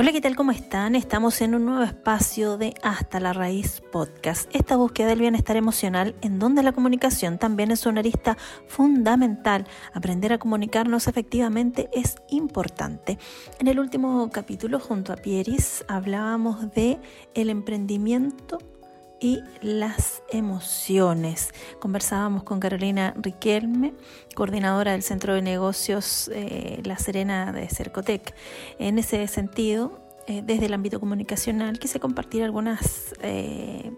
Hola, ¿qué tal? ¿Cómo están? Estamos en un nuevo espacio de Hasta la Raíz Podcast, esta búsqueda del bienestar emocional en donde la comunicación también es una arista fundamental. Aprender a comunicarnos efectivamente es importante. En el último capítulo junto a Pieris hablábamos de el emprendimiento y las emociones. Conversábamos con Carolina Riquelme, coordinadora del Centro de Negocios eh, La Serena de Cercotec. En ese sentido, eh, desde el ámbito comunicacional, quise compartir algunas eh,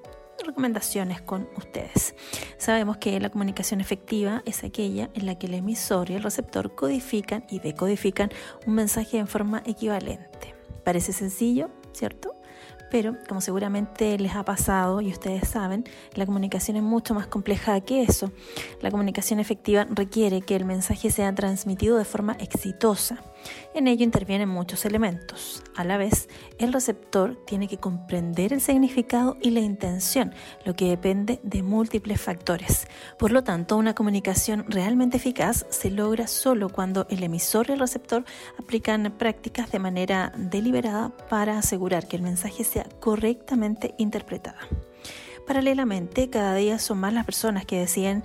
recomendaciones con ustedes. Sabemos que la comunicación efectiva es aquella en la que el emisor y el receptor codifican y decodifican un mensaje en forma equivalente. Parece sencillo, ¿cierto? Pero, como seguramente les ha pasado y ustedes saben, la comunicación es mucho más compleja que eso. La comunicación efectiva requiere que el mensaje sea transmitido de forma exitosa. En ello intervienen muchos elementos. A la vez, el receptor tiene que comprender el significado y la intención, lo que depende de múltiples factores. Por lo tanto, una comunicación realmente eficaz se logra solo cuando el emisor y el receptor aplican prácticas de manera deliberada para asegurar que el mensaje sea correctamente interpretada. Paralelamente, cada día son más las personas que deciden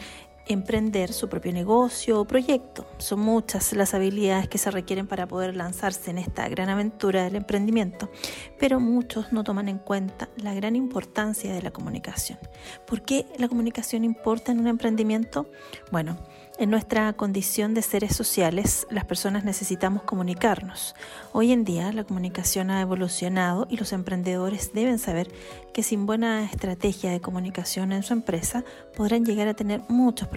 emprender su propio negocio o proyecto. Son muchas las habilidades que se requieren para poder lanzarse en esta gran aventura del emprendimiento, pero muchos no toman en cuenta la gran importancia de la comunicación. ¿Por qué la comunicación importa en un emprendimiento? Bueno, en nuestra condición de seres sociales, las personas necesitamos comunicarnos. Hoy en día la comunicación ha evolucionado y los emprendedores deben saber que sin buena estrategia de comunicación en su empresa podrán llegar a tener muchos problemas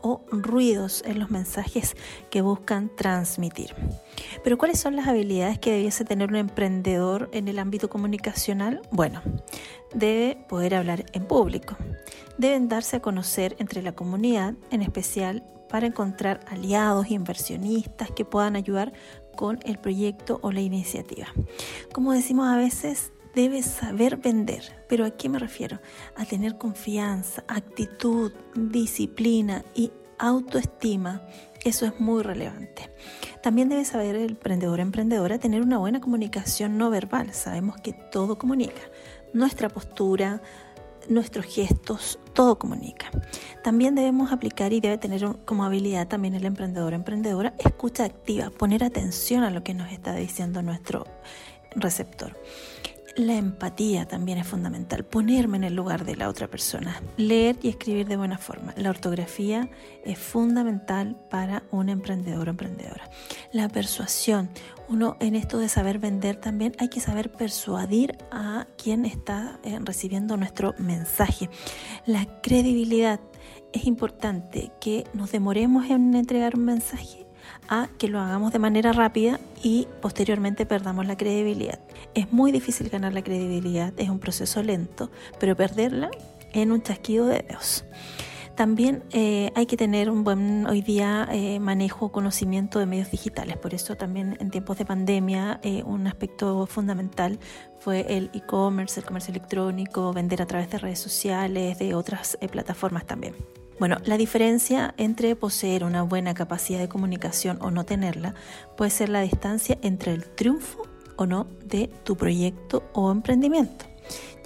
o ruidos en los mensajes que buscan transmitir. Pero ¿cuáles son las habilidades que debiese tener un emprendedor en el ámbito comunicacional? Bueno, debe poder hablar en público. Deben darse a conocer entre la comunidad, en especial para encontrar aliados inversionistas que puedan ayudar con el proyecto o la iniciativa. Como decimos a veces, debe saber vender. ¿Pero a qué me refiero? A tener confianza, actitud, disciplina y autoestima. Eso es muy relevante. También debe saber el emprendedor emprendedora tener una buena comunicación no verbal. Sabemos que todo comunica. Nuestra postura, nuestros gestos, todo comunica. También debemos aplicar y debe tener como habilidad también el emprendedor emprendedora escucha activa, poner atención a lo que nos está diciendo nuestro receptor. La empatía también es fundamental, ponerme en el lugar de la otra persona, leer y escribir de buena forma. La ortografía es fundamental para un emprendedor o emprendedora. La persuasión, uno en esto de saber vender también hay que saber persuadir a quien está eh, recibiendo nuestro mensaje. La credibilidad, es importante que nos demoremos en entregar un mensaje a que lo hagamos de manera rápida y posteriormente perdamos la credibilidad. Es muy difícil ganar la credibilidad, es un proceso lento, pero perderla en un chasquido de dedos. También eh, hay que tener un buen hoy día eh, manejo, conocimiento de medios digitales. Por eso también en tiempos de pandemia eh, un aspecto fundamental fue el e-commerce, el comercio electrónico, vender a través de redes sociales, de otras plataformas también. Bueno, la diferencia entre poseer una buena capacidad de comunicación o no tenerla puede ser la distancia entre el triunfo o no de tu proyecto o emprendimiento,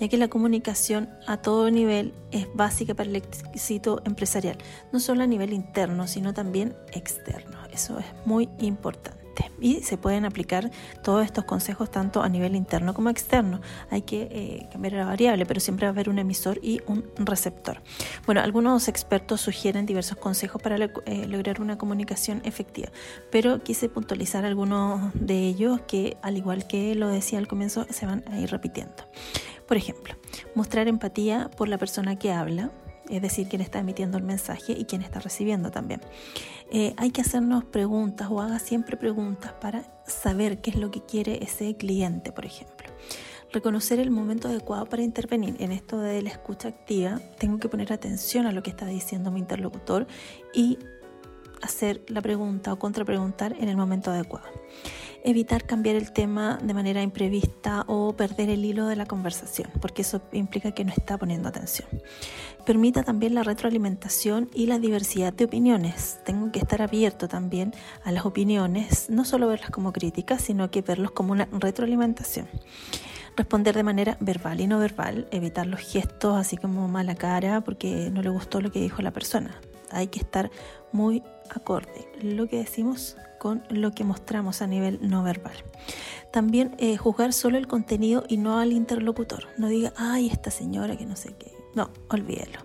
ya que la comunicación a todo nivel es básica para el éxito empresarial, no solo a nivel interno, sino también externo. Eso es muy importante y se pueden aplicar todos estos consejos tanto a nivel interno como externo. Hay que eh, cambiar la variable, pero siempre va a haber un emisor y un receptor. Bueno, algunos expertos sugieren diversos consejos para eh, lograr una comunicación efectiva, pero quise puntualizar algunos de ellos que, al igual que lo decía al comienzo, se van a ir repitiendo. Por ejemplo, mostrar empatía por la persona que habla, es decir, quién está emitiendo el mensaje y quién está recibiendo también. Eh, hay que hacernos preguntas o haga siempre preguntas para saber qué es lo que quiere ese cliente, por ejemplo. Reconocer el momento adecuado para intervenir. En esto de la escucha activa, tengo que poner atención a lo que está diciendo mi interlocutor y hacer la pregunta o contrapreguntar en el momento adecuado. Evitar cambiar el tema de manera imprevista o perder el hilo de la conversación, porque eso implica que no está poniendo atención. Permita también la retroalimentación y la diversidad de opiniones. Tengo que estar abierto también a las opiniones, no solo verlas como críticas, sino que verlos como una retroalimentación responder de manera verbal y no verbal, evitar los gestos así como mala cara porque no le gustó lo que dijo la persona. Hay que estar muy acorde lo que decimos con lo que mostramos a nivel no verbal. También eh, juzgar solo el contenido y no al interlocutor. No diga, ay, esta señora que no sé qué. No, olvídelo.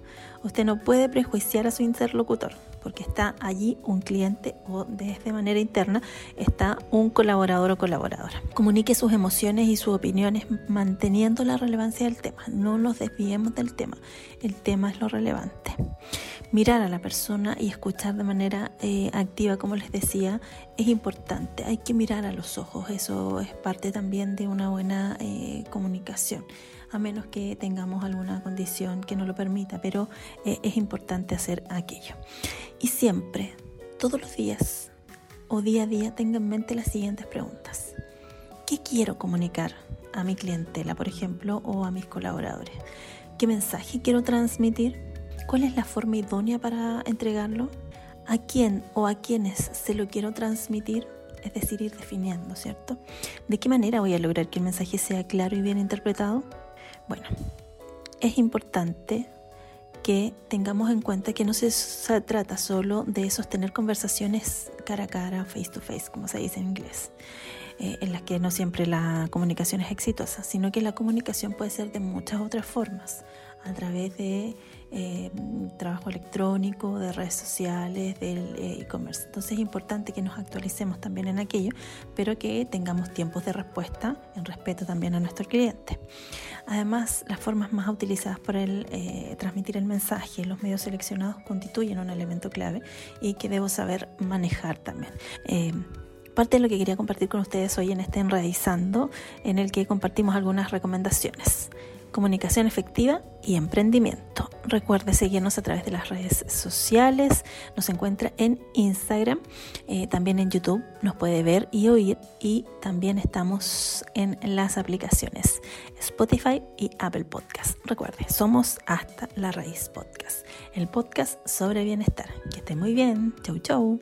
Usted no puede prejuiciar a su interlocutor porque está allí un cliente o desde manera interna está un colaborador o colaboradora. Comunique sus emociones y sus opiniones manteniendo la relevancia del tema. No nos desviemos del tema. El tema es lo relevante. Mirar a la persona y escuchar de manera eh, activa, como les decía, es importante. Hay que mirar a los ojos. Eso es parte también de una buena eh, comunicación a menos que tengamos alguna condición que no lo permita, pero eh, es importante hacer aquello. Y siempre, todos los días o día a día, tenga en mente las siguientes preguntas. ¿Qué quiero comunicar a mi clientela, por ejemplo, o a mis colaboradores? ¿Qué mensaje quiero transmitir? ¿Cuál es la forma idónea para entregarlo? ¿A quién o a quiénes se lo quiero transmitir? Es decir, ir definiendo, ¿cierto? ¿De qué manera voy a lograr que el mensaje sea claro y bien interpretado? Bueno, es importante que tengamos en cuenta que no se trata solo de sostener conversaciones cara a cara, face to face, como se dice en inglés, eh, en las que no siempre la comunicación es exitosa, sino que la comunicación puede ser de muchas otras formas, a través de eh, trabajo electrónico, de redes sociales, del eh, e-commerce. Entonces es importante que nos actualicemos también en aquello, pero que tengamos tiempos de respuesta en respeto también a nuestro cliente. Además, las formas más utilizadas para el, eh, transmitir el mensaje, los medios seleccionados constituyen un elemento clave y que debo saber manejar también parte de lo que quería compartir con ustedes hoy en este Enredizando, en el que compartimos algunas recomendaciones comunicación efectiva y emprendimiento. Recuerde seguirnos a través de las redes sociales, nos encuentra en Instagram, eh, también en YouTube, nos puede ver y oír y también estamos en las aplicaciones Spotify y Apple Podcast. Recuerde, somos hasta la raíz podcast, el podcast sobre bienestar. Que esté muy bien, chau chau.